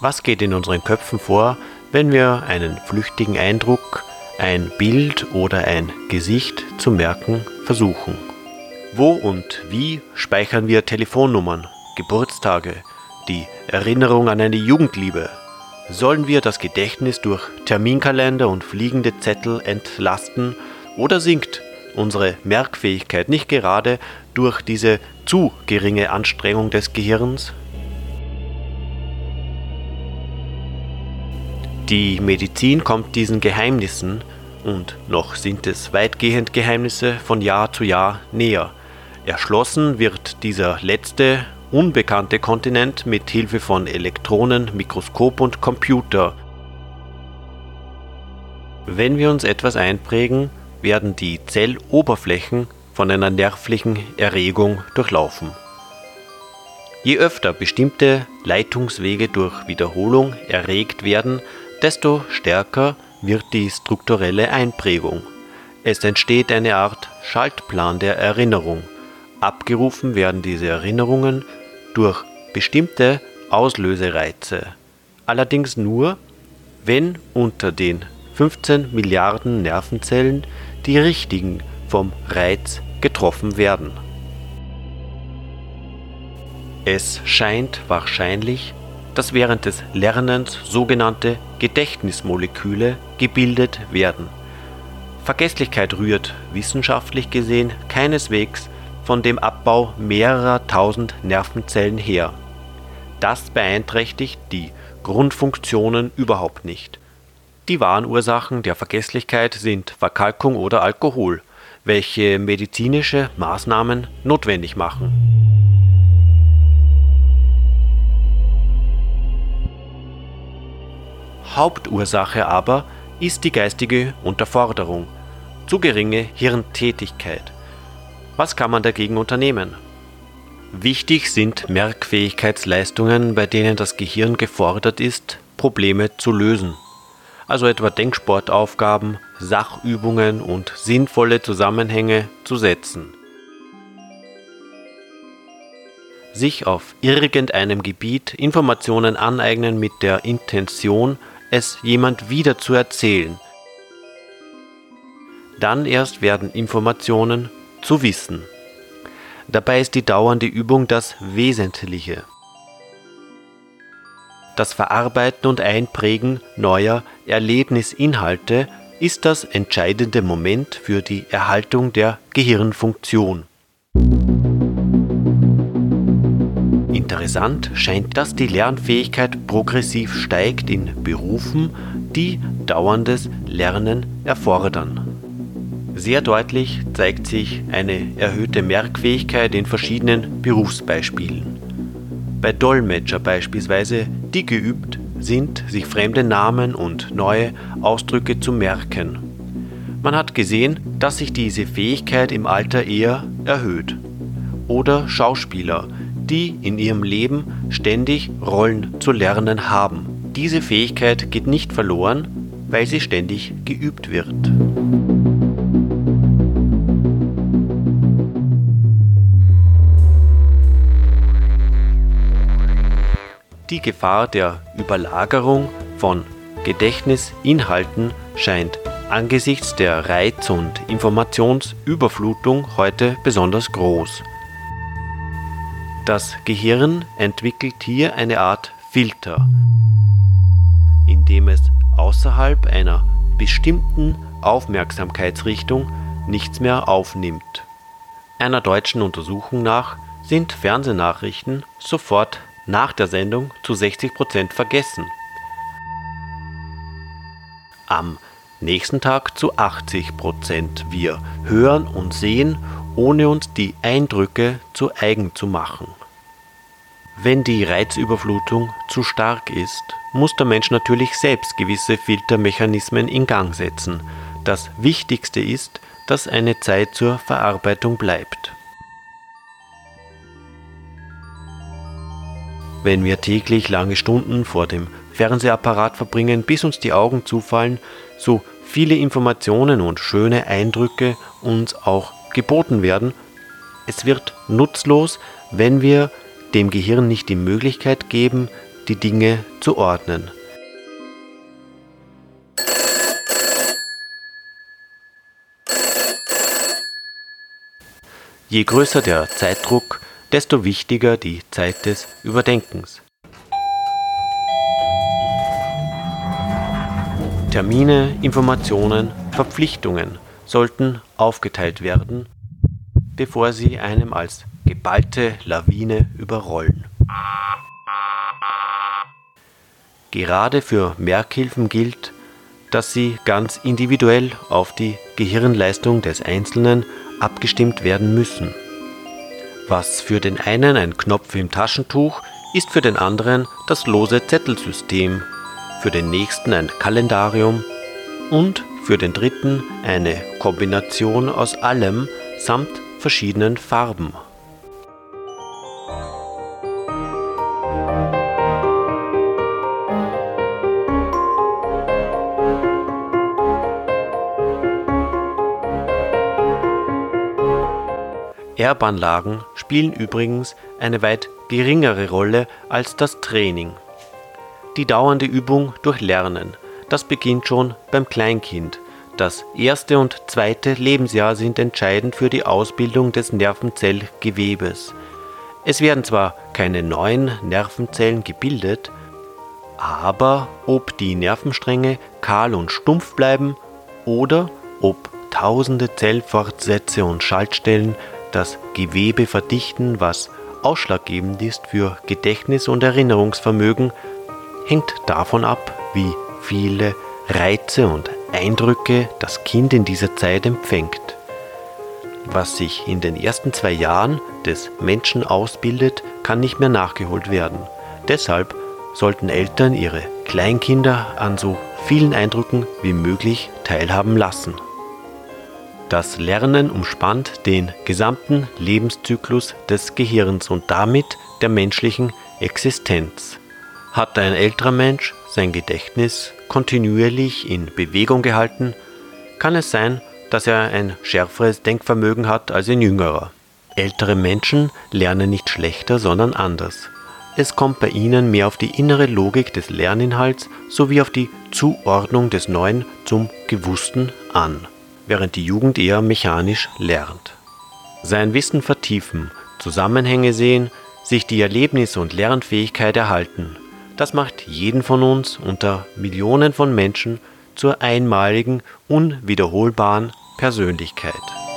Was geht in unseren Köpfen vor, wenn wir einen flüchtigen Eindruck, ein Bild oder ein Gesicht zu merken versuchen? Wo und wie speichern wir Telefonnummern, Geburtstage, die Erinnerung an eine Jugendliebe? Sollen wir das Gedächtnis durch Terminkalender und fliegende Zettel entlasten oder sinkt unsere Merkfähigkeit nicht gerade durch diese zu geringe Anstrengung des Gehirns? Die Medizin kommt diesen Geheimnissen, und noch sind es weitgehend Geheimnisse, von Jahr zu Jahr näher. Erschlossen wird dieser letzte, unbekannte Kontinent mit Hilfe von Elektronen, Mikroskop und Computer. Wenn wir uns etwas einprägen, werden die Zelloberflächen von einer nervlichen Erregung durchlaufen. Je öfter bestimmte Leitungswege durch Wiederholung erregt werden, desto stärker wird die strukturelle Einprägung. Es entsteht eine Art Schaltplan der Erinnerung. Abgerufen werden diese Erinnerungen durch bestimmte Auslösereize. Allerdings nur, wenn unter den 15 Milliarden Nervenzellen die richtigen vom Reiz getroffen werden. Es scheint wahrscheinlich, dass während des Lernens sogenannte Gedächtnismoleküle gebildet werden. Vergesslichkeit rührt wissenschaftlich gesehen keineswegs von dem Abbau mehrerer tausend Nervenzellen her. Das beeinträchtigt die Grundfunktionen überhaupt nicht. Die wahren Ursachen der Vergesslichkeit sind Verkalkung oder Alkohol, welche medizinische Maßnahmen notwendig machen. Hauptursache aber ist die geistige Unterforderung, zu geringe Hirntätigkeit. Was kann man dagegen unternehmen? Wichtig sind Merkfähigkeitsleistungen, bei denen das Gehirn gefordert ist, Probleme zu lösen. Also etwa Denksportaufgaben, Sachübungen und sinnvolle Zusammenhänge zu setzen. Sich auf irgendeinem Gebiet Informationen aneignen mit der Intention, es jemand wieder zu erzählen. Dann erst werden Informationen zu Wissen. Dabei ist die dauernde Übung das Wesentliche. Das Verarbeiten und Einprägen neuer Erlebnisinhalte ist das entscheidende Moment für die Erhaltung der Gehirnfunktion. Interessant scheint, dass die Lernfähigkeit progressiv steigt in Berufen, die dauerndes Lernen erfordern. Sehr deutlich zeigt sich eine erhöhte Merkfähigkeit in verschiedenen Berufsbeispielen. Bei Dolmetscher beispielsweise, die geübt sind, sich fremde Namen und neue Ausdrücke zu merken. Man hat gesehen, dass sich diese Fähigkeit im Alter eher erhöht. Oder Schauspieler, die in ihrem Leben ständig Rollen zu lernen haben. Diese Fähigkeit geht nicht verloren, weil sie ständig geübt wird. Die Gefahr der Überlagerung von Gedächtnisinhalten scheint angesichts der Reiz- und Informationsüberflutung heute besonders groß. Das Gehirn entwickelt hier eine Art Filter, indem es außerhalb einer bestimmten Aufmerksamkeitsrichtung nichts mehr aufnimmt. Einer deutschen Untersuchung nach sind Fernsehnachrichten sofort nach der Sendung zu 60% vergessen. Am nächsten Tag zu 80%. Wir hören und sehen, ohne uns die Eindrücke zu eigen zu machen. Wenn die Reizüberflutung zu stark ist, muss der Mensch natürlich selbst gewisse Filtermechanismen in Gang setzen. Das Wichtigste ist, dass eine Zeit zur Verarbeitung bleibt. Wenn wir täglich lange Stunden vor dem Fernsehapparat verbringen, bis uns die Augen zufallen, so viele Informationen und schöne Eindrücke uns auch geboten werden, es wird nutzlos, wenn wir dem Gehirn nicht die Möglichkeit geben, die Dinge zu ordnen. Je größer der Zeitdruck, desto wichtiger die Zeit des Überdenkens. Termine, Informationen, Verpflichtungen sollten aufgeteilt werden, bevor sie einem als geballte Lawine überrollen. Gerade für Merkhilfen gilt, dass sie ganz individuell auf die Gehirnleistung des Einzelnen abgestimmt werden müssen. Was für den einen ein Knopf im Taschentuch, ist für den anderen das lose Zettelsystem, für den nächsten ein Kalendarium und für den dritten eine Kombination aus allem samt verschiedenen Farben. Erbanlagen spielen übrigens eine weit geringere Rolle als das Training. Die dauernde Übung durch Lernen, das beginnt schon beim Kleinkind. Das erste und zweite Lebensjahr sind entscheidend für die Ausbildung des Nervenzellgewebes. Es werden zwar keine neuen Nervenzellen gebildet, aber ob die Nervenstränge kahl und stumpf bleiben oder ob tausende Zellfortsätze und Schaltstellen das Gewebe verdichten, was ausschlaggebend ist für Gedächtnis und Erinnerungsvermögen, hängt davon ab, wie viele Reize und Eindrücke das Kind in dieser Zeit empfängt. Was sich in den ersten zwei Jahren des Menschen ausbildet, kann nicht mehr nachgeholt werden. Deshalb sollten Eltern ihre Kleinkinder an so vielen Eindrücken wie möglich teilhaben lassen. Das Lernen umspannt den gesamten Lebenszyklus des Gehirns und damit der menschlichen Existenz. Hat ein älterer Mensch sein Gedächtnis kontinuierlich in Bewegung gehalten, kann es sein, dass er ein schärferes Denkvermögen hat als ein jüngerer. Ältere Menschen lernen nicht schlechter, sondern anders. Es kommt bei ihnen mehr auf die innere Logik des Lerninhalts sowie auf die Zuordnung des Neuen zum Gewussten an während die Jugend eher mechanisch lernt. Sein Wissen vertiefen, Zusammenhänge sehen, sich die Erlebnisse und Lernfähigkeit erhalten, das macht jeden von uns unter Millionen von Menschen zur einmaligen, unwiederholbaren Persönlichkeit.